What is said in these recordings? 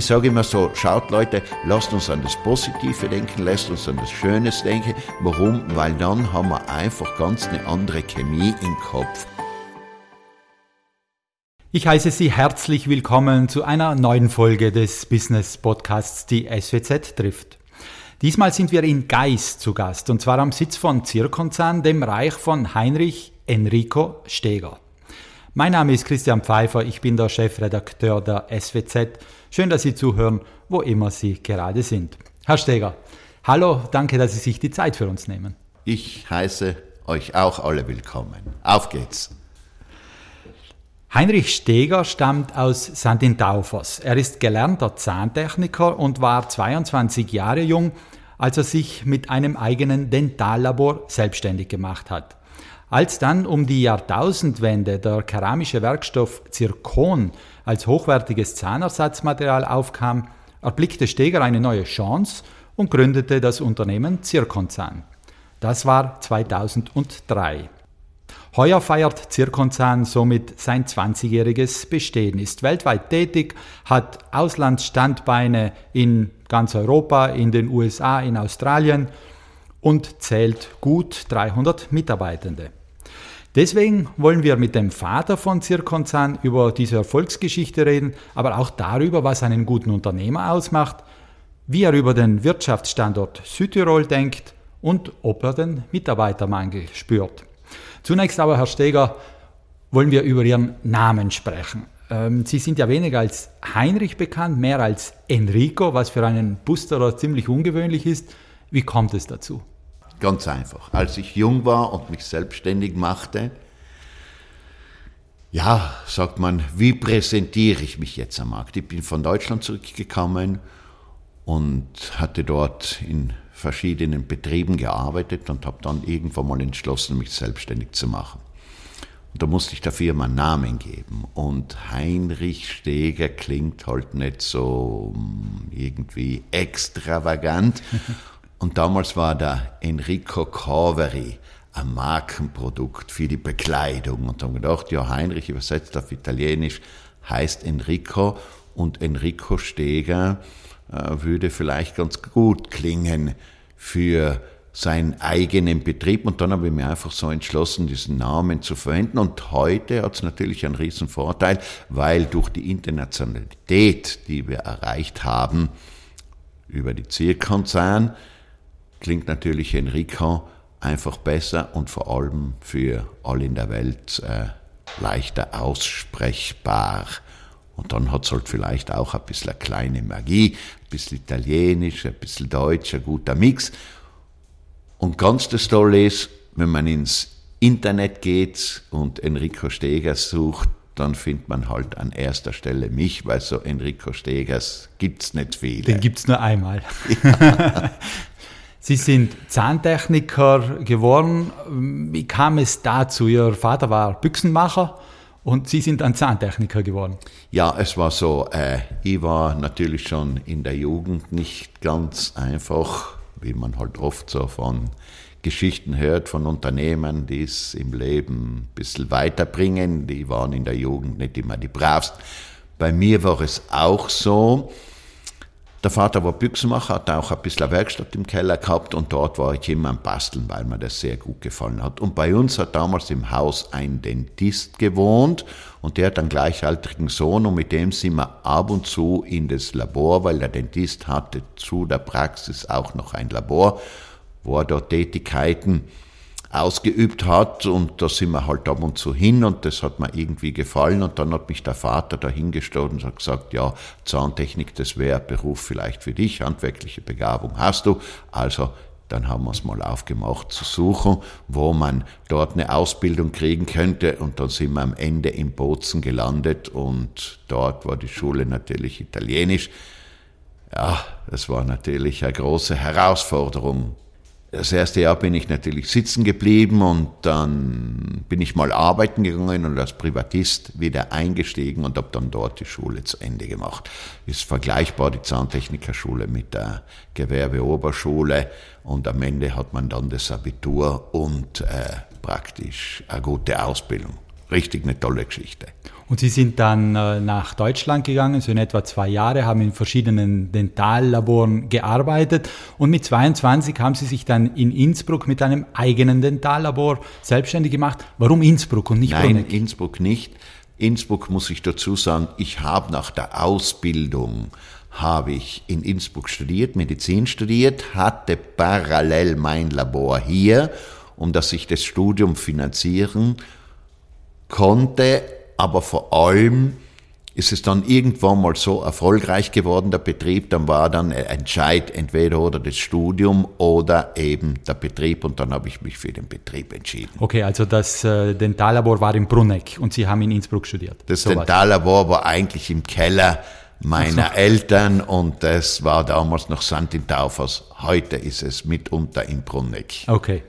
Ich sage immer so, schaut Leute, lasst uns an das Positive denken, lasst uns an das Schönes denken. Warum? Weil dann haben wir einfach ganz eine andere Chemie im Kopf. Ich heiße Sie herzlich willkommen zu einer neuen Folge des Business Podcasts, die SWZ trifft. Diesmal sind wir in Geis zu Gast und zwar am Sitz von Zirkonzern, dem Reich von Heinrich Enrico Steger. Mein Name ist Christian Pfeiffer, ich bin der Chefredakteur der SWZ. Schön, dass Sie zuhören, wo immer Sie gerade sind. Herr Steger, hallo, danke, dass Sie sich die Zeit für uns nehmen. Ich heiße euch auch alle willkommen. Auf geht's. Heinrich Steger stammt aus Sandintaufers. Er ist gelernter Zahntechniker und war 22 Jahre jung, als er sich mit einem eigenen Dentallabor selbstständig gemacht hat. Als dann um die Jahrtausendwende der keramische Werkstoff Zirkon als hochwertiges Zahnersatzmaterial aufkam, erblickte Steger eine neue Chance und gründete das Unternehmen Zirkonzahn. Das war 2003. Heuer feiert Zirkonzahn somit sein 20-jähriges Bestehen, ist weltweit tätig, hat Auslandsstandbeine in ganz Europa, in den USA, in Australien und zählt gut 300 Mitarbeitende. Deswegen wollen wir mit dem Vater von Zirkonzahn über diese Erfolgsgeschichte reden, aber auch darüber, was einen guten Unternehmer ausmacht, wie er über den Wirtschaftsstandort Südtirol denkt und ob er den Mitarbeitermangel spürt. Zunächst aber, Herr Steger, wollen wir über Ihren Namen sprechen. Ähm, Sie sind ja weniger als Heinrich bekannt, mehr als Enrico, was für einen Busterer ziemlich ungewöhnlich ist. Wie kommt es dazu? Ganz einfach. Als ich jung war und mich selbstständig machte, ja, sagt man, wie präsentiere ich mich jetzt am Markt? Ich bin von Deutschland zurückgekommen und hatte dort in verschiedenen Betrieben gearbeitet und habe dann irgendwann mal entschlossen, mich selbstständig zu machen. Und da musste ich der Firma einen Namen geben. Und Heinrich Steger klingt halt nicht so hm, irgendwie extravagant. Und damals war der Enrico Corveri ein Markenprodukt für die Bekleidung. Und haben gedacht, ja, Heinrich übersetzt auf Italienisch heißt Enrico und Enrico Steger äh, würde vielleicht ganz gut klingen für seinen eigenen Betrieb. Und dann habe ich mir einfach so entschlossen, diesen Namen zu verwenden. Und heute hat es natürlich einen riesen Vorteil, weil durch die Internationalität, die wir erreicht haben, über die Zierkonzern, klingt natürlich Enrico einfach besser und vor allem für alle in der Welt äh, leichter aussprechbar. Und dann hat es halt vielleicht auch ein bisschen eine kleine Magie, ein bisschen italienisch, ein bisschen deutsch, ein guter Mix. Und ganz das Tolle ist, wenn man ins Internet geht und Enrico Stegers sucht, dann findet man halt an erster Stelle mich, weil so Enrico Stegers gibt es nicht viele. Den gibt es nur einmal. Ja. Sie sind Zahntechniker geworden. Wie kam es dazu? Ihr Vater war Büchsenmacher und Sie sind ein Zahntechniker geworden. Ja, es war so, äh, ich war natürlich schon in der Jugend nicht ganz einfach, wie man halt oft so von Geschichten hört von Unternehmen, die es im Leben ein bisschen weiterbringen. Die waren in der Jugend nicht immer die bravsten. Bei mir war es auch so, der Vater war Büchsenmacher, hat auch ein bisschen eine Werkstatt im Keller gehabt und dort war ich immer am Basteln, weil mir das sehr gut gefallen hat. Und bei uns hat damals im Haus ein Dentist gewohnt und der hat einen gleichaltrigen Sohn und mit dem sind wir ab und zu in das Labor, weil der Dentist hatte zu der Praxis auch noch ein Labor, wo er dort Tätigkeiten ausgeübt hat und da sind wir halt ab und zu hin und das hat mir irgendwie gefallen und dann hat mich der Vater dahingestellt und hat gesagt, ja, Zahntechnik, das wäre Beruf vielleicht für dich, handwerkliche Begabung hast du, also dann haben wir es mal aufgemacht zu suchen, wo man dort eine Ausbildung kriegen könnte und dann sind wir am Ende in Bozen gelandet und dort war die Schule natürlich italienisch. Ja, das war natürlich eine große Herausforderung das erste Jahr bin ich natürlich sitzen geblieben und dann bin ich mal arbeiten gegangen und als Privatist wieder eingestiegen und habe dann dort die Schule zu Ende gemacht. Ist vergleichbar die Zahntechnikerschule mit der Gewerbeoberschule und am Ende hat man dann das Abitur und äh, praktisch eine gute Ausbildung. Richtig eine tolle Geschichte. Und Sie sind dann äh, nach Deutschland gegangen, so in etwa zwei Jahre, haben in verschiedenen Dentallaboren gearbeitet und mit 22 haben Sie sich dann in Innsbruck mit einem eigenen Dentallabor selbstständig gemacht. Warum Innsbruck und nicht Nein, Bruneck? Innsbruck nicht. Innsbruck muss ich dazu sagen, ich habe nach der Ausbildung habe ich in Innsbruck studiert, Medizin studiert, hatte parallel mein Labor hier, um dass ich das Studium finanzieren konnte, aber vor allem ist es dann irgendwann mal so erfolgreich geworden, der Betrieb, dann war dann Entscheid entweder oder das Studium oder eben der Betrieb und dann habe ich mich für den Betrieb entschieden. Okay, also das äh, Dentallabor war in Bruneck und Sie haben in Innsbruck studiert. Das so Dentallabor war eigentlich im Keller meiner so. Eltern und das war damals noch St. in Taufers. Heute ist es mitunter in Bruneck. Okay.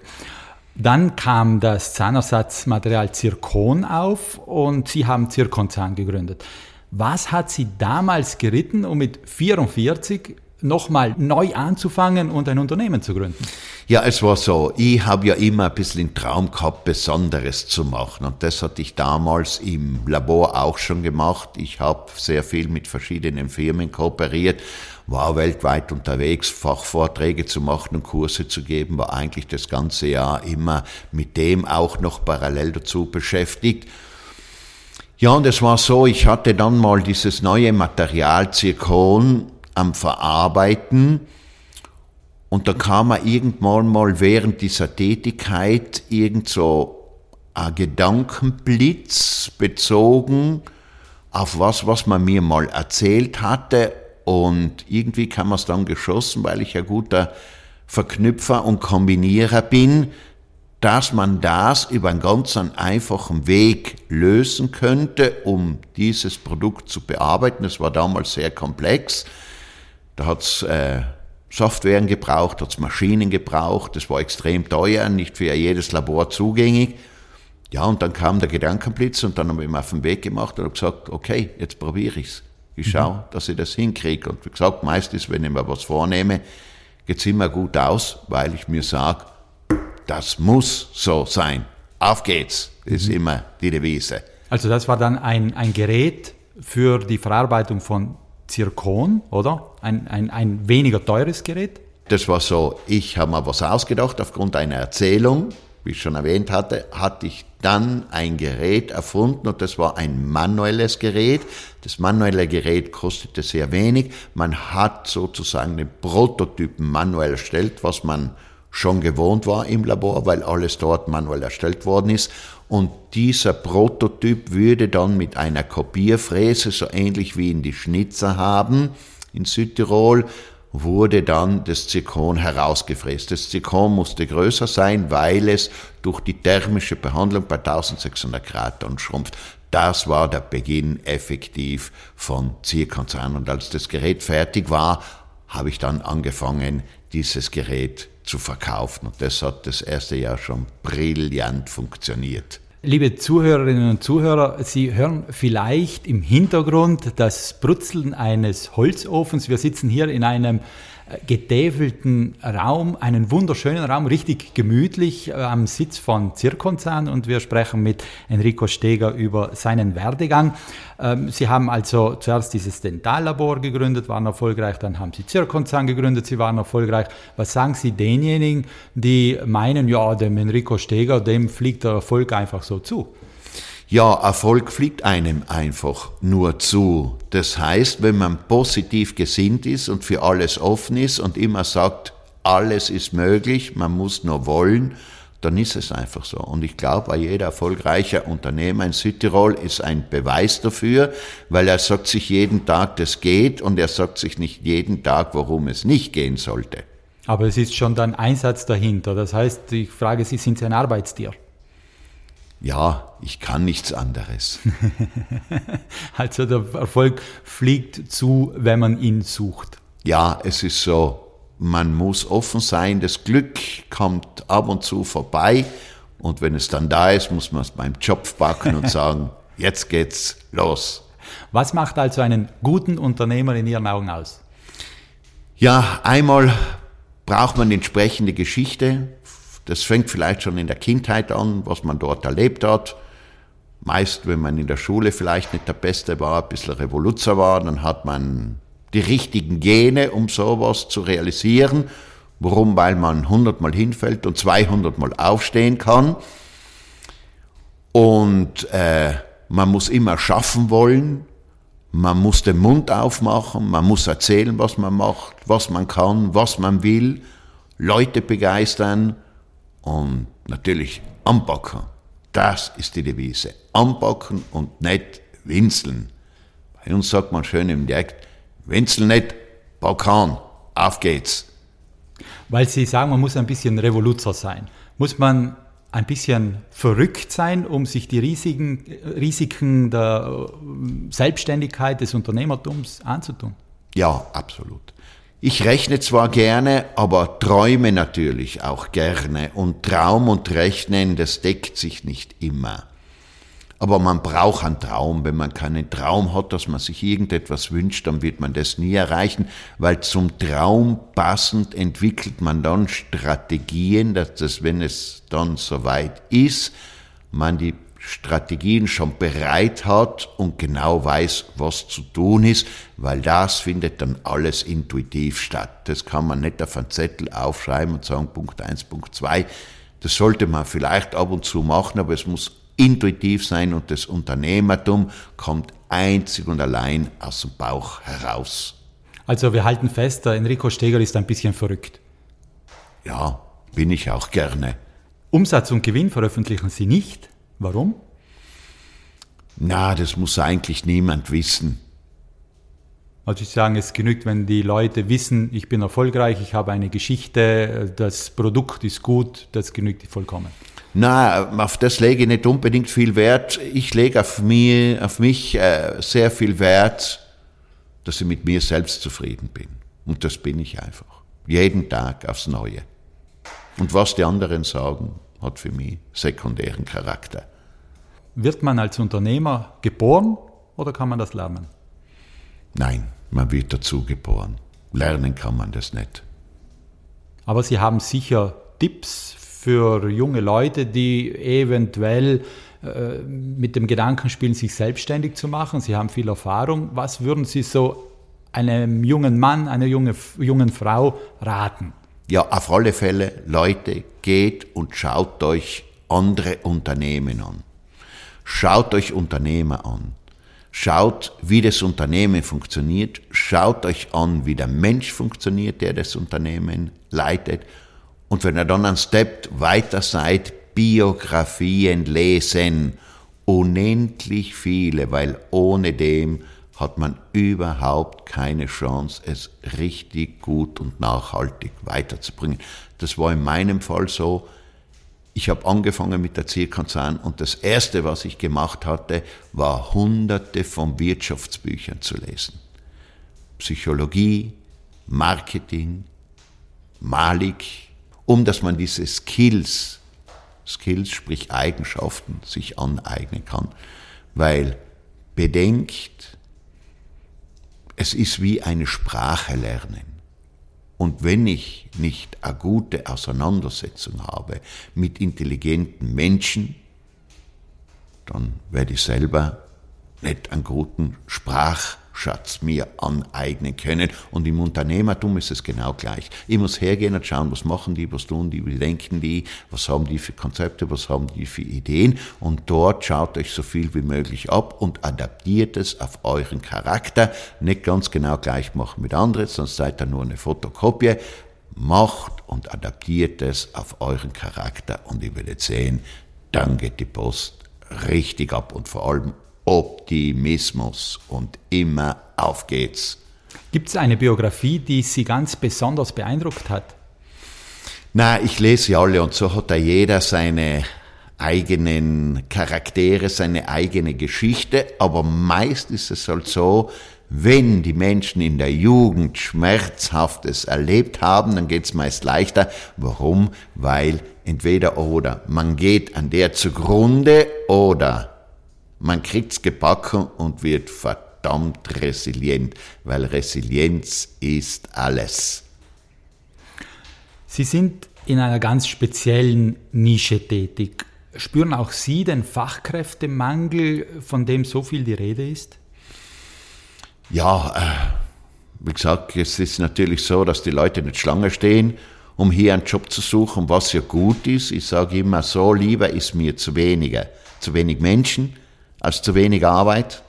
Dann kam das Zahnersatzmaterial Zirkon auf und Sie haben Zirkonzahn gegründet. Was hat Sie damals geritten, um mit 44 nochmal neu anzufangen und ein Unternehmen zu gründen? Ja, es war so. Ich habe ja immer ein bisschen den Traum gehabt, Besonderes zu machen. Und das hatte ich damals im Labor auch schon gemacht. Ich habe sehr viel mit verschiedenen Firmen kooperiert, war weltweit unterwegs, Fachvorträge zu machen und Kurse zu geben, war eigentlich das ganze Jahr immer mit dem auch noch parallel dazu beschäftigt. Ja, und es war so, ich hatte dann mal dieses neue Material Zirkon am Verarbeiten und da kam mir irgendwann mal während dieser Tätigkeit irgend so ein Gedankenblitz bezogen auf was, was man mir mal erzählt hatte und irgendwie kam es dann geschossen, weil ich ein guter Verknüpfer und Kombinierer bin, dass man das über einen ganz einfachen Weg lösen könnte, um dieses Produkt zu bearbeiten. Es war damals sehr komplex. Da hat es äh, Softwaren gebraucht, hat es Maschinen gebraucht. Das war extrem teuer, nicht für jedes Labor zugänglich. Ja, und dann kam der Gedankenblitz und dann habe ich mir auf den Weg gemacht und habe gesagt, okay, jetzt probiere ich's. Ich schaue, mhm. dass ich das hinkriege. Und wie gesagt, meistens, wenn ich mir was vornehme, geht's immer gut aus, weil ich mir sage, das muss so sein. Auf geht's. Ist mhm. immer die Devise. Also das war dann ein, ein Gerät für die Verarbeitung von Zirkon, oder? Ein, ein, ein weniger teures Gerät? Das war so, ich habe mir was ausgedacht aufgrund einer Erzählung. Wie ich schon erwähnt hatte, hatte ich dann ein Gerät erfunden und das war ein manuelles Gerät. Das manuelle Gerät kostete sehr wenig. Man hat sozusagen den Prototypen manuell erstellt, was man schon gewohnt war im Labor, weil alles dort manuell erstellt worden ist. Und dieser Prototyp würde dann mit einer Kopierfräse, so ähnlich wie in die Schnitzer haben in Südtirol, wurde dann das Zirkon herausgefräst. Das Zirkon musste größer sein, weil es durch die thermische Behandlung bei 1600 Grad dann schrumpft. Das war der Beginn effektiv von Zirkonzahn. Und als das Gerät fertig war, habe ich dann angefangen, dieses Gerät zu verkaufen. Und das hat das erste Jahr schon brillant funktioniert. Liebe Zuhörerinnen und Zuhörer, Sie hören vielleicht im Hintergrund das Brutzeln eines Holzofens. Wir sitzen hier in einem getäfelten Raum, einen wunderschönen Raum, richtig gemütlich äh, am Sitz von Zirkonzahn und wir sprechen mit Enrico Steger über seinen Werdegang. Ähm, Sie haben also zuerst dieses Dentallabor gegründet, waren erfolgreich, dann haben Sie Zirkonzahn gegründet, Sie waren erfolgreich. Was sagen Sie denjenigen, die meinen, ja, dem Enrico Steger, dem fliegt der Erfolg einfach so zu? Ja, Erfolg fliegt einem einfach nur zu. Das heißt, wenn man positiv gesinnt ist und für alles offen ist und immer sagt, alles ist möglich, man muss nur wollen, dann ist es einfach so. Und ich glaube, jeder erfolgreiche Unternehmer in Südtirol ist ein Beweis dafür, weil er sagt sich jeden Tag, das geht und er sagt sich nicht jeden Tag, warum es nicht gehen sollte. Aber es ist schon dann Einsatz dahinter. Das heißt, ich frage Sie, sind Sie ein Arbeitstier? Ja, ich kann nichts anderes. also der Erfolg fliegt zu, wenn man ihn sucht. Ja, es ist so, man muss offen sein, das Glück kommt ab und zu vorbei und wenn es dann da ist, muss man es beim Job packen und sagen, jetzt geht's los. Was macht also einen guten Unternehmer in Ihren Augen aus? Ja, einmal braucht man entsprechende Geschichte, das fängt vielleicht schon in der Kindheit an, was man dort erlebt hat. Meist, wenn man in der Schule vielleicht nicht der Beste war, ein bisschen Revoluzer war, dann hat man die richtigen Gene, um sowas zu realisieren. Warum? Weil man 100 Mal hinfällt und 200 Mal aufstehen kann. Und äh, man muss immer schaffen wollen. Man muss den Mund aufmachen. Man muss erzählen, was man macht, was man kann, was man will. Leute begeistern und natürlich anpacken. Das ist die Devise. Anpacken und nicht winseln. Bei uns sagt man schön im Dialekt, winseln nicht, pack an, auf geht's. Weil Sie sagen, man muss ein bisschen Revoluzer sein. Muss man ein bisschen verrückt sein, um sich die Risiken, Risiken der Selbstständigkeit des Unternehmertums anzutun? Ja, absolut. Ich rechne zwar gerne, aber träume natürlich auch gerne. Und Traum und Rechnen, das deckt sich nicht immer. Aber man braucht einen Traum. Wenn man keinen Traum hat, dass man sich irgendetwas wünscht, dann wird man das nie erreichen, weil zum Traum passend entwickelt man dann Strategien, dass das, wenn es dann soweit ist, man die Strategien schon bereit hat und genau weiß, was zu tun ist, weil das findet dann alles intuitiv statt. Das kann man nicht auf einen Zettel aufschreiben und sagen Punkt 1, Punkt 2. Das sollte man vielleicht ab und zu machen, aber es muss intuitiv sein und das Unternehmertum kommt einzig und allein aus dem Bauch heraus. Also wir halten fest, der Enrico Steger ist ein bisschen verrückt. Ja, bin ich auch gerne. Umsatz und Gewinn veröffentlichen Sie nicht. Warum? Na, das muss eigentlich niemand wissen. Also ich sagen, es genügt, wenn die Leute wissen, ich bin erfolgreich, ich habe eine Geschichte, das Produkt ist gut, das genügt vollkommen. Na, auf das lege ich nicht unbedingt viel Wert. Ich lege auf, mir, auf mich äh, sehr viel Wert, dass ich mit mir selbst zufrieden bin. Und das bin ich einfach. Jeden Tag aufs Neue. Und was die anderen sagen, hat für mich sekundären Charakter. Wird man als Unternehmer geboren oder kann man das lernen? Nein, man wird dazu geboren. Lernen kann man das nicht. Aber Sie haben sicher Tipps für junge Leute, die eventuell äh, mit dem Gedanken spielen, sich selbstständig zu machen. Sie haben viel Erfahrung. Was würden Sie so einem jungen Mann, einer junge, jungen Frau raten? Ja, auf alle Fälle, Leute, geht und schaut euch andere Unternehmen an. Schaut euch Unternehmer an. Schaut, wie das Unternehmen funktioniert. Schaut euch an, wie der Mensch funktioniert, der das Unternehmen leitet. Und wenn ihr dann einen Step weiter seid, Biografien lesen. Unendlich viele, weil ohne dem hat man überhaupt keine Chance, es richtig gut und nachhaltig weiterzubringen. Das war in meinem Fall so ich habe angefangen mit der Zielkonzern und das Erste, was ich gemacht hatte, war hunderte von Wirtschaftsbüchern zu lesen. Psychologie, Marketing, Malik, um dass man diese Skills, Skills sprich Eigenschaften, sich aneignen kann. Weil bedenkt, es ist wie eine Sprache lernen. Und wenn ich nicht eine gute Auseinandersetzung habe mit intelligenten Menschen, dann werde ich selber nicht einen guten Sprach Schatz mir aneignen können. Und im Unternehmertum ist es genau gleich. Ich muss hergehen und schauen, was machen die, was tun die, wie denken die, was haben die für Konzepte, was haben die für Ideen. Und dort schaut euch so viel wie möglich ab und adaptiert es auf euren Charakter. Nicht ganz genau gleich machen mit anderen, sonst seid ihr nur eine Fotokopie. Macht und adaptiert es auf euren Charakter und ihr werdet sehen, dann geht die Post richtig ab und vor allem Optimismus und immer auf geht's. Gibt es eine Biografie, die Sie ganz besonders beeindruckt hat? Na, ich lese sie alle und so hat da jeder seine eigenen Charaktere, seine eigene Geschichte, aber meist ist es halt so, wenn die Menschen in der Jugend Schmerzhaftes erlebt haben, dann geht's meist leichter. Warum? Weil entweder oder man geht an der zugrunde oder man kriegt's gebacken und wird verdammt resilient, weil Resilienz ist alles. Sie sind in einer ganz speziellen Nische tätig. Spüren auch Sie den Fachkräftemangel, von dem so viel die Rede ist? Ja, äh, wie gesagt, es ist natürlich so, dass die Leute nicht Schlange stehen, um hier einen Job zu suchen, was ja gut ist. Ich sage immer so, lieber ist mir zu weniger, zu wenig Menschen als zu wenig Arbeit.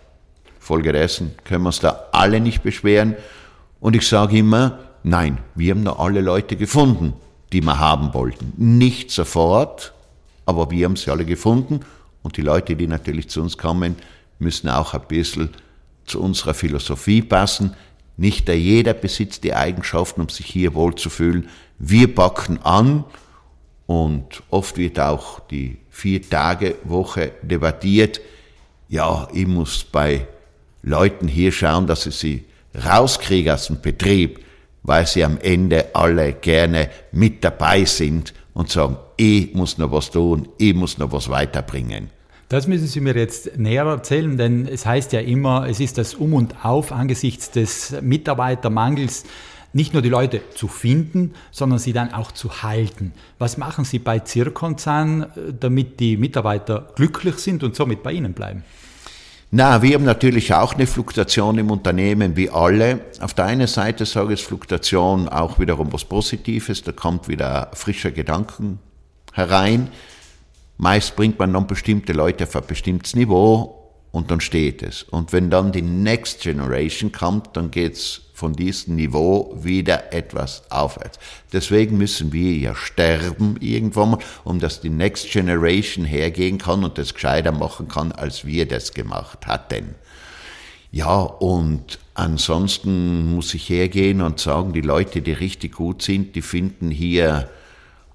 Folgedessen können wir uns da alle nicht beschweren. Und ich sage immer, nein, wir haben noch alle Leute gefunden, die wir haben wollten. Nicht sofort, aber wir haben sie alle gefunden. Und die Leute, die natürlich zu uns kommen, müssen auch ein bisschen zu unserer Philosophie passen. Nicht jeder besitzt die Eigenschaften, um sich hier wohlzufühlen. Wir packen an und oft wird auch die Vier-Tage-Woche debattiert. Ja, ich muss bei Leuten hier schauen, dass ich sie rauskriege aus dem Betrieb, weil sie am Ende alle gerne mit dabei sind und sagen, ich muss noch was tun, ich muss noch was weiterbringen. Das müssen Sie mir jetzt näher erzählen, denn es heißt ja immer, es ist das Um und Auf angesichts des Mitarbeitermangels, nicht nur die Leute zu finden, sondern sie dann auch zu halten. Was machen Sie bei Zirkonzern, damit die Mitarbeiter glücklich sind und somit bei Ihnen bleiben? Na, wir haben natürlich auch eine Fluktuation im Unternehmen wie alle. Auf der einen Seite sage ich, Fluktuation auch wiederum was Positives, da kommt wieder frischer Gedanken herein. Meist bringt man dann bestimmte Leute auf ein bestimmtes Niveau und dann steht es. Und wenn dann die Next Generation kommt, dann geht's von diesem Niveau wieder etwas aufwärts. Deswegen müssen wir ja sterben irgendwann mal, um dass die Next Generation hergehen kann und das gescheiter machen kann, als wir das gemacht hatten. Ja, und ansonsten muss ich hergehen und sagen, die Leute, die richtig gut sind, die finden hier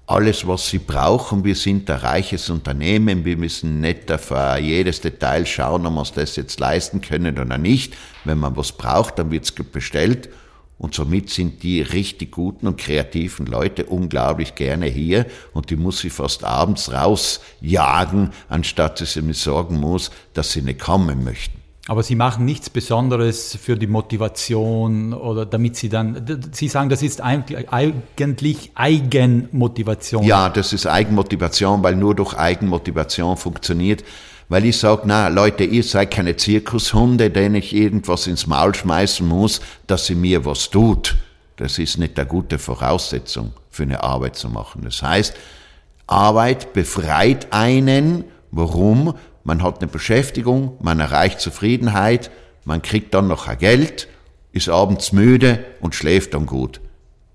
alles, was sie brauchen. Wir sind ein reiches Unternehmen. Wir müssen nicht auf jedes Detail schauen, ob wir uns das jetzt leisten können oder nicht. Wenn man was braucht, dann wird es bestellt. Und somit sind die richtig guten und kreativen Leute unglaublich gerne hier und die muss ich fast abends rausjagen, anstatt dass sie mir sorgen muss, dass sie nicht kommen möchten. Aber Sie machen nichts Besonderes für die Motivation oder damit Sie dann, Sie sagen, das ist eigentlich Eigenmotivation. Ja, das ist Eigenmotivation, weil nur durch Eigenmotivation funktioniert. Weil ich sage, na Leute, ihr seid keine Zirkushunde, denen ich irgendwas ins Maul schmeißen muss, dass sie mir was tut. Das ist nicht eine gute Voraussetzung für eine Arbeit zu machen. Das heißt, Arbeit befreit einen. Warum? Man hat eine Beschäftigung, man erreicht Zufriedenheit, man kriegt dann noch ein Geld, ist abends müde und schläft dann gut,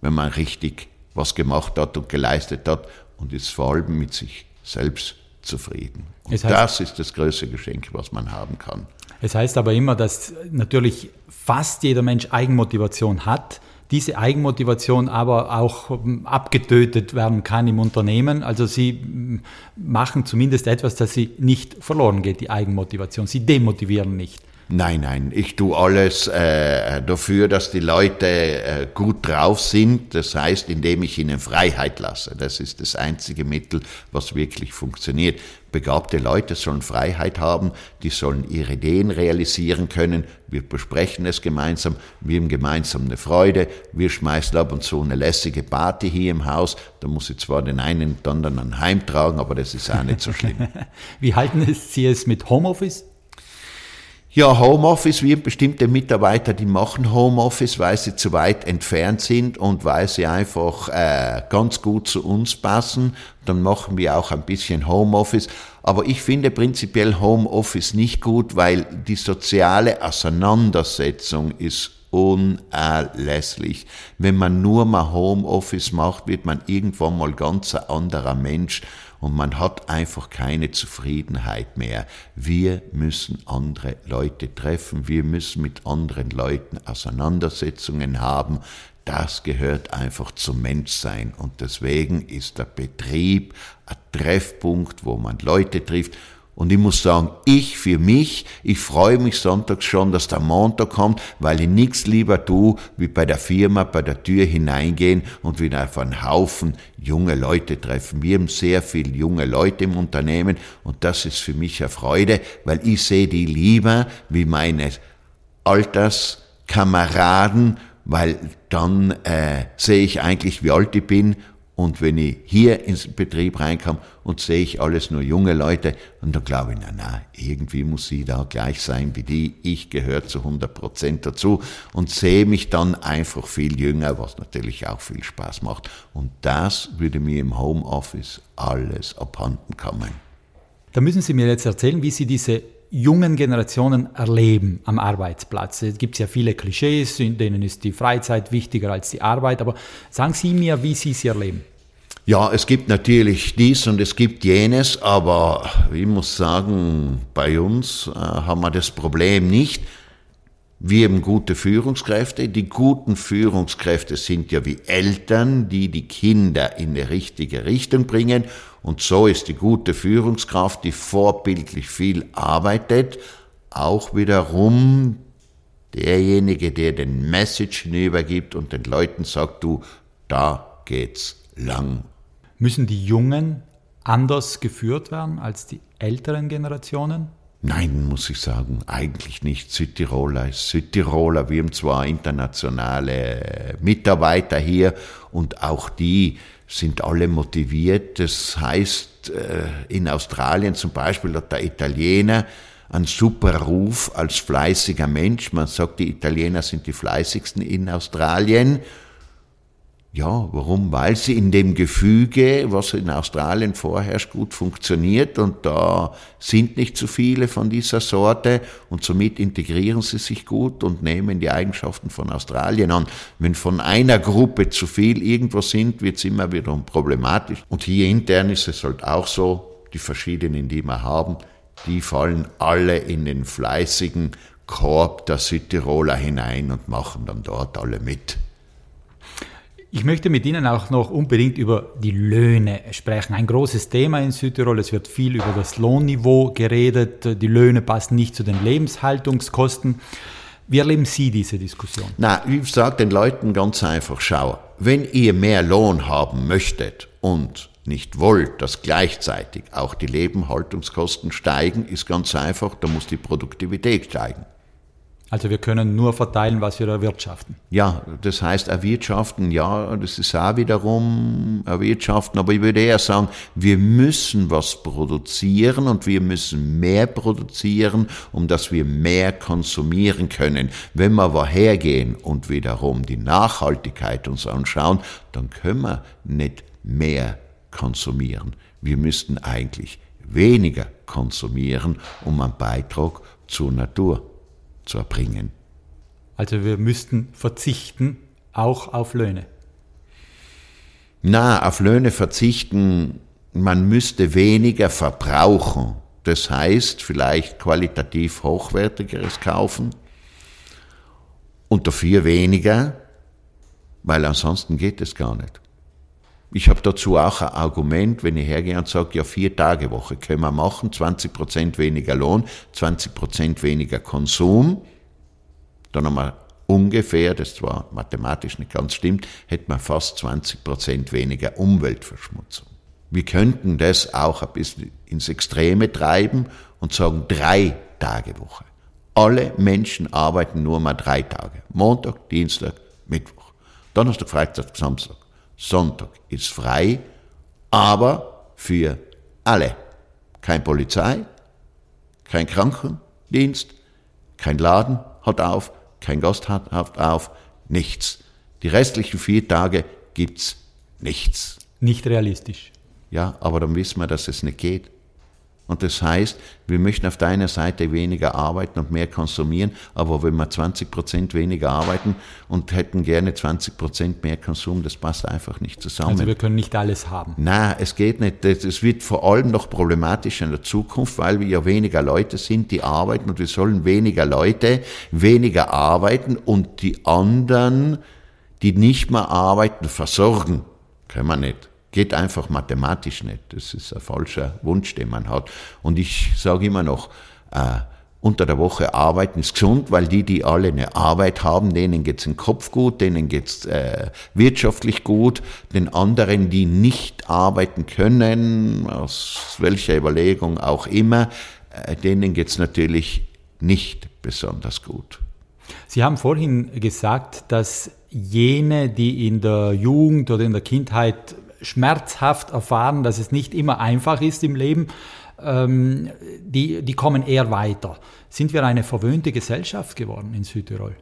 wenn man richtig was gemacht hat und geleistet hat und ist vor allem mit sich selbst zufrieden. Und das heißt, das ist das größte Geschenk, was man haben kann. Es heißt aber immer, dass natürlich fast jeder Mensch Eigenmotivation hat diese Eigenmotivation aber auch ähm, abgetötet werden kann im Unternehmen. Also sie machen zumindest etwas, dass sie nicht verloren geht, die Eigenmotivation. Sie demotivieren nicht. Nein, nein, ich tue alles äh, dafür, dass die Leute äh, gut drauf sind. Das heißt, indem ich ihnen Freiheit lasse. Das ist das einzige Mittel, was wirklich funktioniert. Begabte Leute sollen Freiheit haben, die sollen ihre Ideen realisieren können. Wir besprechen es gemeinsam, wir haben gemeinsam eine Freude. Wir schmeißen ab und zu eine lässige Party hier im Haus. Da muss ich zwar den einen und anderen heimtragen, aber das ist auch nicht so schlimm. Wie halten Sie es mit Homeoffice? Ja, Homeoffice, wir bestimmte Mitarbeiter, die machen Homeoffice, weil sie zu weit entfernt sind und weil sie einfach äh, ganz gut zu uns passen. Dann machen wir auch ein bisschen Homeoffice. Aber ich finde prinzipiell Homeoffice nicht gut, weil die soziale Auseinandersetzung ist unerlässlich. Wenn man nur mal Homeoffice macht, wird man irgendwann mal ganz ein anderer Mensch und man hat einfach keine Zufriedenheit mehr. Wir müssen andere Leute treffen, wir müssen mit anderen Leuten Auseinandersetzungen haben. Das gehört einfach zum Menschsein und deswegen ist der Betrieb ein Treffpunkt, wo man Leute trifft und ich muss sagen, ich für mich, ich freue mich sonntags schon, dass der Montag kommt, weil ich nichts lieber tue, wie bei der Firma bei der Tür hineingehen und wieder auf einen Haufen junge Leute treffen. Wir haben sehr viele junge Leute im Unternehmen und das ist für mich eine Freude, weil ich sehe die lieber wie meine Alterskameraden, weil dann äh, sehe ich eigentlich, wie alt ich bin Und wenn ich hier ins Betrieb reinkam und sehe ich alles nur junge Leute, und dann glaube ich, na, na, irgendwie muss sie da gleich sein wie die. Ich gehöre zu 100 Prozent dazu und sehe mich dann einfach viel jünger, was natürlich auch viel Spaß macht. Und das würde mir im Homeoffice alles abhanden kommen. Da müssen Sie mir jetzt erzählen, wie Sie diese jungen Generationen erleben am Arbeitsplatz. Es gibt ja viele Klischees, in denen ist die Freizeit wichtiger als die Arbeit, aber sagen Sie mir, wie Sie sie erleben. Ja, es gibt natürlich dies und es gibt jenes, aber ich muss sagen, bei uns äh, haben wir das Problem nicht. Wir haben gute Führungskräfte. Die guten Führungskräfte sind ja wie Eltern, die die Kinder in die richtige Richtung bringen. Und so ist die gute Führungskraft, die vorbildlich viel arbeitet, auch wiederum derjenige, der den Message hinübergibt und den Leuten sagt, du, da geht's lang. Müssen die Jungen anders geführt werden als die älteren Generationen? Nein, muss ich sagen, eigentlich nicht. Südtiroler ist Südtiroler. Wir haben zwar internationale Mitarbeiter hier und auch die sind alle motiviert. Das heißt, äh, in Australien zum Beispiel hat der Italiener einen super Ruf als fleißiger Mensch. Man sagt, die Italiener sind die fleißigsten in Australien. Ja, warum? Weil sie in dem Gefüge, was in Australien vorherrscht, gut funktioniert und da sind nicht zu viele von dieser Sorte und somit integrieren sie sich gut und nehmen die Eigenschaften von Australien an. Wenn von einer Gruppe zu viel irgendwo sind, wird es immer wiederum problematisch. Und hier intern ist es halt auch so, die verschiedenen, die wir haben, die fallen alle in den fleißigen Korb der Südtiroler hinein und machen dann dort alle mit. Ich möchte mit Ihnen auch noch unbedingt über die Löhne sprechen. Ein großes Thema in Südtirol. Es wird viel über das Lohnniveau geredet. Die Löhne passen nicht zu den Lebenshaltungskosten. Wie erleben Sie diese Diskussion? Na, ich sage den Leuten ganz einfach, schau, wenn ihr mehr Lohn haben möchtet und nicht wollt, dass gleichzeitig auch die Lebenshaltungskosten steigen, ist ganz einfach, da muss die Produktivität steigen. Also wir können nur verteilen, was wir erwirtschaften. Ja, das heißt erwirtschaften, ja, das ist auch wiederum erwirtschaften, aber ich würde eher sagen, wir müssen was produzieren und wir müssen mehr produzieren, um dass wir mehr konsumieren können. Wenn wir aber hergehen und wiederum die Nachhaltigkeit uns anschauen, dann können wir nicht mehr konsumieren. Wir müssten eigentlich weniger konsumieren, um einen Beitrag zur Natur zu erbringen. Also wir müssten verzichten, auch auf Löhne. Na, auf Löhne verzichten, man müsste weniger verbrauchen. Das heißt, vielleicht qualitativ hochwertigeres kaufen und dafür weniger, weil ansonsten geht es gar nicht. Ich habe dazu auch ein Argument, wenn ich hergehe und sage, ja, vier Tage Woche können wir machen, 20 Prozent weniger Lohn, 20 Prozent weniger Konsum, dann haben wir ungefähr, das zwar mathematisch nicht ganz stimmt, hätten wir fast 20 Prozent weniger Umweltverschmutzung. Wir könnten das auch ein bisschen ins Extreme treiben und sagen, drei Tage Woche. Alle Menschen arbeiten nur mal drei Tage. Montag, Dienstag, Mittwoch. Donnerstag, Freitag, Samstag. Sonntag ist frei, aber für alle. Kein Polizei, kein Krankendienst, kein Laden hat auf, kein Gast hat auf, nichts. Die restlichen vier Tage gibt's nichts. Nicht realistisch. Ja, aber dann wissen wir, dass es nicht geht. Und das heißt, wir möchten auf der einen Seite weniger arbeiten und mehr konsumieren, aber wenn wir 20 Prozent weniger arbeiten und hätten gerne 20 Prozent mehr Konsum, das passt einfach nicht zusammen. Also wir können nicht alles haben. Nein, es geht nicht. Es wird vor allem noch problematisch in der Zukunft, weil wir ja weniger Leute sind, die arbeiten und wir sollen weniger Leute weniger arbeiten und die anderen, die nicht mehr arbeiten, versorgen. Können wir nicht. Geht einfach mathematisch nicht. Das ist ein falscher Wunsch, den man hat. Und ich sage immer noch, äh, unter der Woche arbeiten ist gesund, weil die, die alle eine Arbeit haben, denen geht's im Kopf gut, denen geht's äh, wirtschaftlich gut, den anderen, die nicht arbeiten können, aus welcher Überlegung auch immer, äh, denen geht's natürlich nicht besonders gut. Sie haben vorhin gesagt, dass jene, die in der Jugend oder in der Kindheit schmerzhaft erfahren, dass es nicht immer einfach ist im Leben, ähm, die, die kommen eher weiter. Sind wir eine verwöhnte Gesellschaft geworden in Südtirol?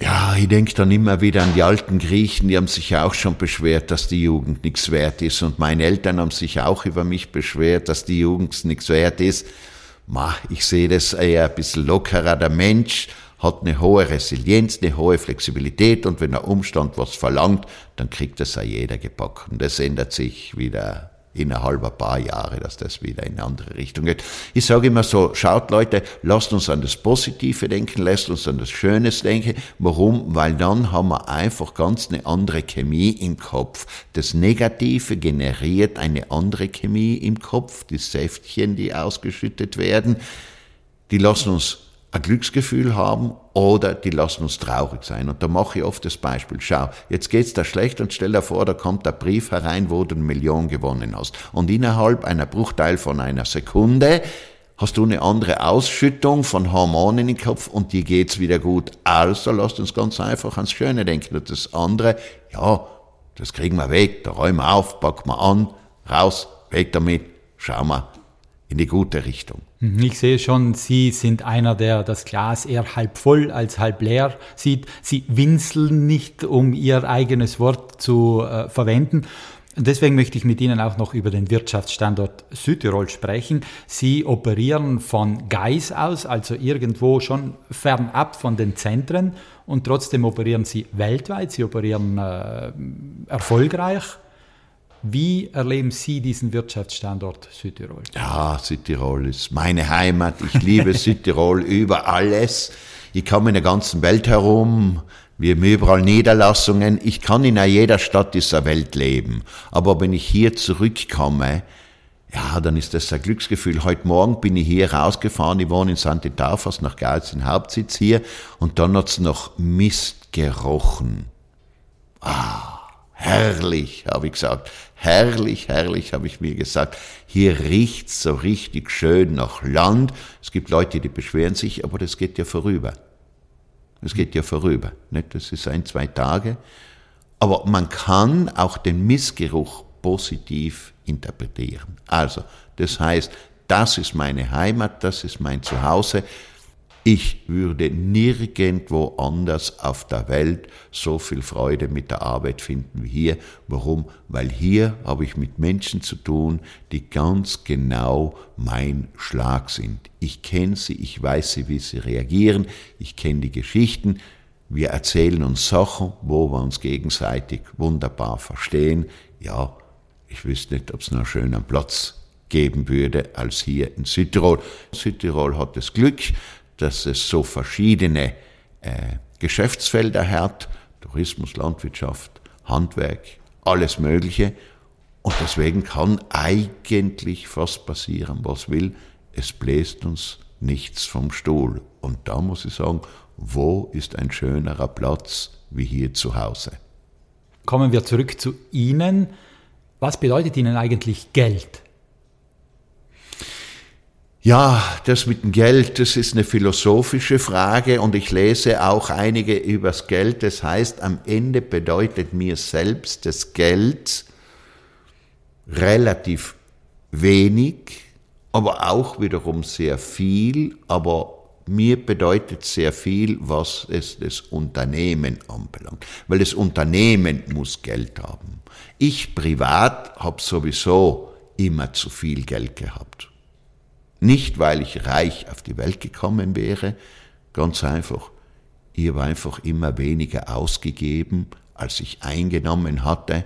Ja, ich denke dann immer wieder an die alten Griechen, die haben sich ja auch schon beschwert, dass die Jugend nichts wert ist. Und meine Eltern haben sich auch über mich beschwert, dass die Jugend nichts wert ist. Ma, ich sehe das eher ein bisschen lockerer. Der Mensch hat eine hohe Resilienz, eine hohe Flexibilität und wenn der Umstand was verlangt, dann kriegt das auch jeder gepackt. Und das ändert sich wieder innerhalb ein paar Jahre, dass das wieder in eine andere Richtung geht. Ich sage immer so, schaut Leute, lasst uns an das Positive denken, lasst uns an das Schönes denken. Warum? Weil dann haben wir einfach ganz eine andere Chemie im Kopf. Das Negative generiert eine andere Chemie im Kopf, die Säftchen, die ausgeschüttet werden, die lassen uns ein Glücksgefühl haben oder die lassen uns traurig sein. Und da mache ich oft das Beispiel. Schau, jetzt geht's da schlecht und stell dir vor, da kommt der Brief herein, wo du eine Million gewonnen hast. Und innerhalb einer Bruchteil von einer Sekunde hast du eine andere Ausschüttung von Hormonen im Kopf und die geht's wieder gut. Also lasst uns ganz einfach ans Schöne denken. Und das andere, ja, das kriegen wir weg, da räumen wir auf, packen wir an, raus, weg damit, schauen wir, in die gute Richtung. Mhm, ich sehe schon, Sie sind einer, der das Glas eher halb voll als halb leer sieht. Sie winseln nicht, um Ihr eigenes Wort zu äh, verwenden. deswegen möchte ich mit Ihnen auch noch über den Wirtschaftsstandort Südtirol sprechen. Sie operieren von Geis aus, also irgendwo schon fernab von den Zentren und trotzdem operieren Sie weltweit. Sie operieren äh, erfolgreich. Wie erleben Sie diesen Wirtschaftsstandort Südtirol? Ja, Südtirol ist meine Heimat. Ich liebe Südtirol über alles. Ich komme in der ganzen Welt herum. Wir haben überall Niederlassungen. Ich kann in jeder Stadt dieser Welt leben. Aber wenn ich hier zurückkomme, ja, dann ist das ein Glücksgefühl. Heute Morgen bin ich hier rausgefahren. Ich wohne in St. Taufas nach Gals, den Hauptsitz hier. Und dann hat's noch Mist gerochen. Ah herrlich, habe ich gesagt. Herrlich, herrlich, habe ich mir gesagt. Hier riecht's so richtig schön nach Land. Es gibt Leute, die beschweren sich, aber das geht ja vorüber. Das geht ja vorüber. Nicht? Das ist ein, zwei Tage. Aber man kann auch den Missgeruch positiv interpretieren. Also, das heißt, das ist meine Heimat, das ist mein Zuhause. Ich würde nirgendwo anders auf der Welt so viel Freude mit der Arbeit finden wie hier. Warum? Weil hier habe ich mit Menschen zu tun, die ganz genau mein Schlag sind. Ich kenne sie, ich weiß sie, wie sie reagieren, ich kenne die Geschichten. Wir erzählen uns Sachen, wo wir uns gegenseitig wunderbar verstehen. Ja, ich wüsste nicht, ob es noch einen schönen Platz geben würde als hier in Südtirol. Südtirol hat das Glück, dass es so verschiedene äh, Geschäftsfelder hat, Tourismus, Landwirtschaft, Handwerk, alles Mögliche. Und deswegen kann eigentlich fast passieren, was will. Es bläst uns nichts vom Stuhl. Und da muss ich sagen, wo ist ein schönerer Platz wie hier zu Hause? Kommen wir zurück zu Ihnen. Was bedeutet Ihnen eigentlich Geld? Ja, das mit dem Geld, das ist eine philosophische Frage und ich lese auch einige übers Geld. Das heißt, am Ende bedeutet mir selbst das Geld relativ wenig, aber auch wiederum sehr viel, aber mir bedeutet sehr viel, was es das Unternehmen anbelangt, weil das Unternehmen muss Geld haben. Ich privat habe sowieso immer zu viel Geld gehabt. Nicht, weil ich reich auf die Welt gekommen wäre, ganz einfach. Ich habe einfach immer weniger ausgegeben, als ich eingenommen hatte,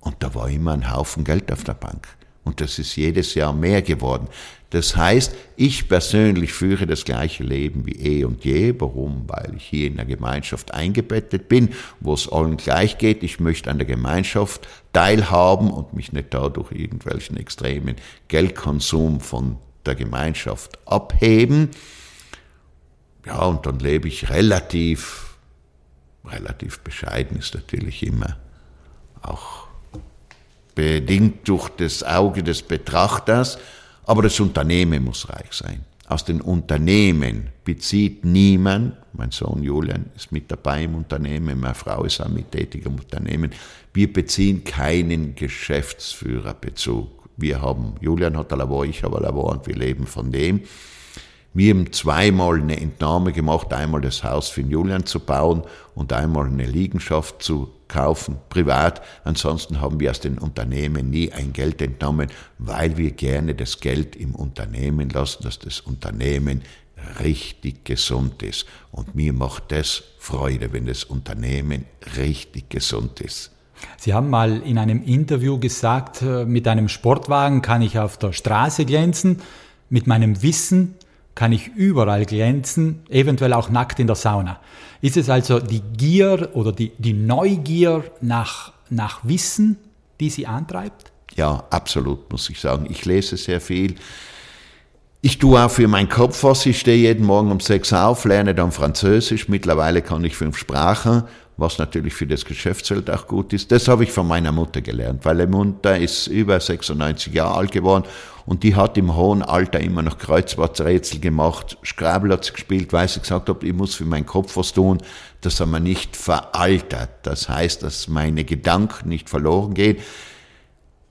und da war immer ein Haufen Geld auf der Bank. Und das ist jedes Jahr mehr geworden. Das heißt, ich persönlich führe das gleiche Leben wie eh und je. Warum? Weil ich hier in der Gemeinschaft eingebettet bin, wo es allen gleich geht. Ich möchte an der Gemeinschaft teilhaben und mich nicht dadurch irgendwelchen extremen Geldkonsum von der Gemeinschaft abheben. Ja, und dann lebe ich relativ, relativ bescheiden, ist natürlich immer auch bedingt durch das Auge des Betrachters, aber das Unternehmen muss reich sein. aus den Unternehmen bezieht niemand, mein Sohn Julian ist mit dabei im Unternehmen, meine Frau ist auch mit tätig im Unternehmen, wir beziehen keinen Geschäftsführerbezug. Wir haben, Julian hat ein Labor, ich habe ein Labor und wir leben von dem. Wir haben zweimal eine Entnahme gemacht, einmal das Haus für den Julian zu bauen und einmal eine Liegenschaft zu kaufen, privat. Ansonsten haben wir aus den Unternehmen nie ein Geld entnommen, weil wir gerne das Geld im Unternehmen lassen, dass das Unternehmen richtig gesund ist. Und mir macht das Freude, wenn das Unternehmen richtig gesund ist. Sie haben mal in einem Interview gesagt, äh, mit einem Sportwagen kann ich auf der Straße glänzen, mit meinem Wissen kann ich überall glänzen, eventuell auch nackt in der Sauna. Ist es also die Gier oder die, die Neugier nach, nach Wissen, die Sie antreibt? Ja, absolut, muss ich sagen. Ich lese sehr viel. Ich tue auch für meinen Kopf was. Ich stehe jeden Morgen um sechs auf, lerne dann Französisch. Mittlerweile kann ich fünf Sprachen was natürlich für das Geschäftsfeld auch gut ist. Das habe ich von meiner Mutter gelernt, weil meine Mutter ist über 96 Jahre alt geworden und die hat im hohen Alter immer noch Kreuzworträtsel gemacht, Scrabble hat sie gespielt, weil sie gesagt hat, ich muss für meinen Kopf was tun, dass er mir nicht veraltert. Das heißt, dass meine Gedanken nicht verloren gehen.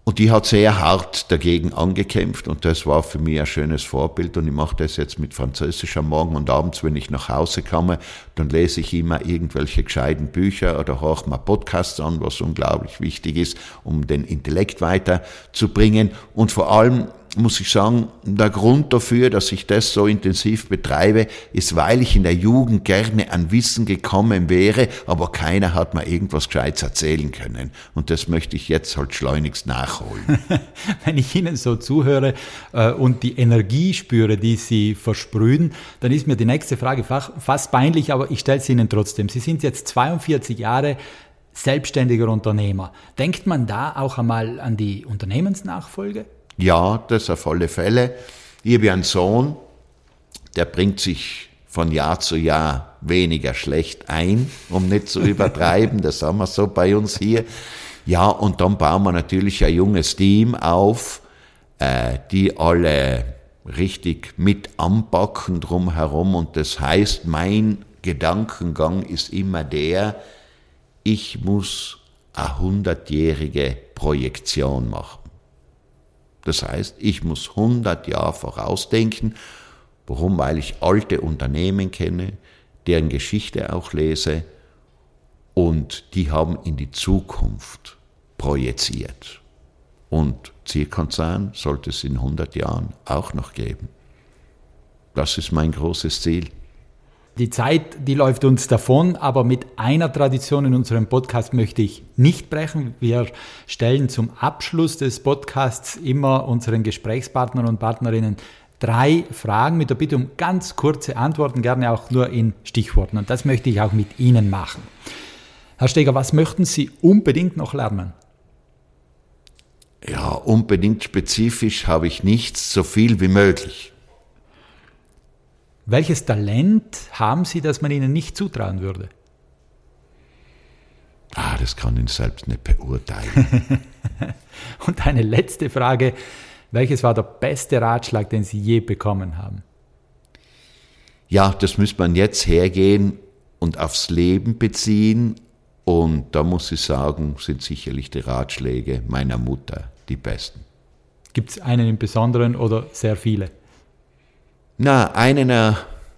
Und die hat sehr hart dagegen angekämpft. Und das war für mich ein schönes Vorbild. Und ich mache das jetzt mit Französisch am Morgen und abends, wenn ich nach Hause komme, dann lese ich immer irgendwelche gescheiten Bücher oder höre mal Podcasts an, was unglaublich wichtig ist, um den Intellekt weiterzubringen. Und vor allem muss ich sagen, der Grund dafür, dass ich das so intensiv betreibe, ist, weil ich in der Jugend gerne an Wissen gekommen wäre, aber keiner hat mir irgendwas Gescheites erzählen können. Und das möchte ich jetzt halt schleunigst nachholen. Wenn ich Ihnen so zuhöre äh, und die Energie spüre, die Sie versprühen, dann ist mir die nächste Frage fast peinlich, aber ich stelle sie Ihnen trotzdem. Sie sind jetzt 42 Jahre selbstständiger Unternehmer. Denkt man da auch einmal an die Unternehmensnachfolge? Ja, das auf alle Fälle. Ich habe einen Sohn, der bringt sich von Jahr zu Jahr weniger schlecht ein, um nicht zu übertreiben. Das haben wir so bei uns hier. Ja, und dann bauen wir natürlich ein junges Team auf, äh, die alle richtig mit anpacken drumherum. Und das heißt, mein Gedankengang ist immer der, ich muss eine hundertjährige Projektion machen. Das heißt, ich muss 100 Jahre vorausdenken. Warum? Weil ich alte Unternehmen kenne, deren Geschichte auch lese und die haben in die Zukunft projiziert. Und Zielkonzern sollte es in 100 Jahren auch noch geben. Das ist mein großes Ziel. Die Zeit, die läuft uns davon, aber mit einer Tradition in unserem Podcast möchte ich nicht brechen. Wir stellen zum Abschluss des Podcasts immer unseren Gesprächspartnern und Partnerinnen drei Fragen mit der Bitte um ganz kurze Antworten, gerne auch nur in Stichworten. Und das möchte ich auch mit Ihnen machen. Herr Steger, was möchten Sie unbedingt noch lernen? Ja, unbedingt spezifisch habe ich nichts, so viel wie möglich. Welches Talent haben Sie, das man Ihnen nicht zutrauen würde? Ah, das kann ich selbst nicht beurteilen. Und eine letzte Frage. Welches war der beste Ratschlag, den Sie je bekommen haben? Ja, das müsste man jetzt hergehen und aufs Leben beziehen. Und da muss ich sagen, sind sicherlich die Ratschläge meiner Mutter die besten. Gibt es einen im Besonderen oder sehr viele? Na, einen,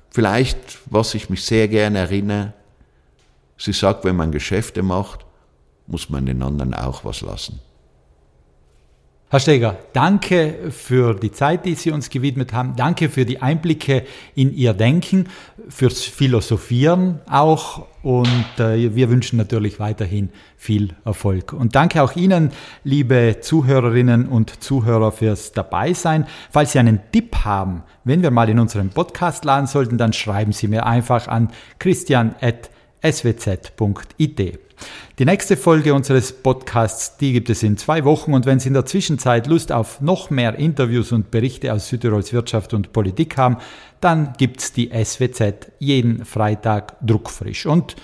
vielleicht, was ich mich sehr gerne erinnere, sie sagt, wenn man Geschäfte macht, muss man den anderen auch was lassen. Herr Steger, danke für die Zeit, die Sie uns gewidmet haben. Danke für die Einblicke in Ihr Denken, fürs Philosophieren auch. Und äh, wir wünschen natürlich weiterhin viel Erfolg. Und danke auch Ihnen, liebe Zuhörerinnen und Zuhörer, fürs Dabeisein. Falls Sie einen Tipp haben, wenn wir mal in unserem Podcast laden sollten, dann schreiben Sie mir einfach an christian.swz.it. Die nächste Folge unseres Podcasts, die gibt es in zwei Wochen und wenn Sie in der Zwischenzeit Lust auf noch mehr Interviews und Berichte aus Südtirols Wirtschaft und Politik haben, dann gibt es die SWZ jeden Freitag druckfrisch und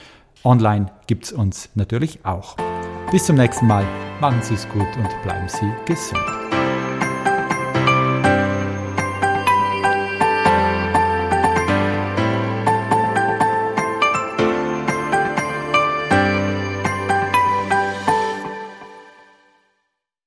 online gibt es uns natürlich auch. Bis zum nächsten Mal, machen Sie es gut und bleiben Sie gesund.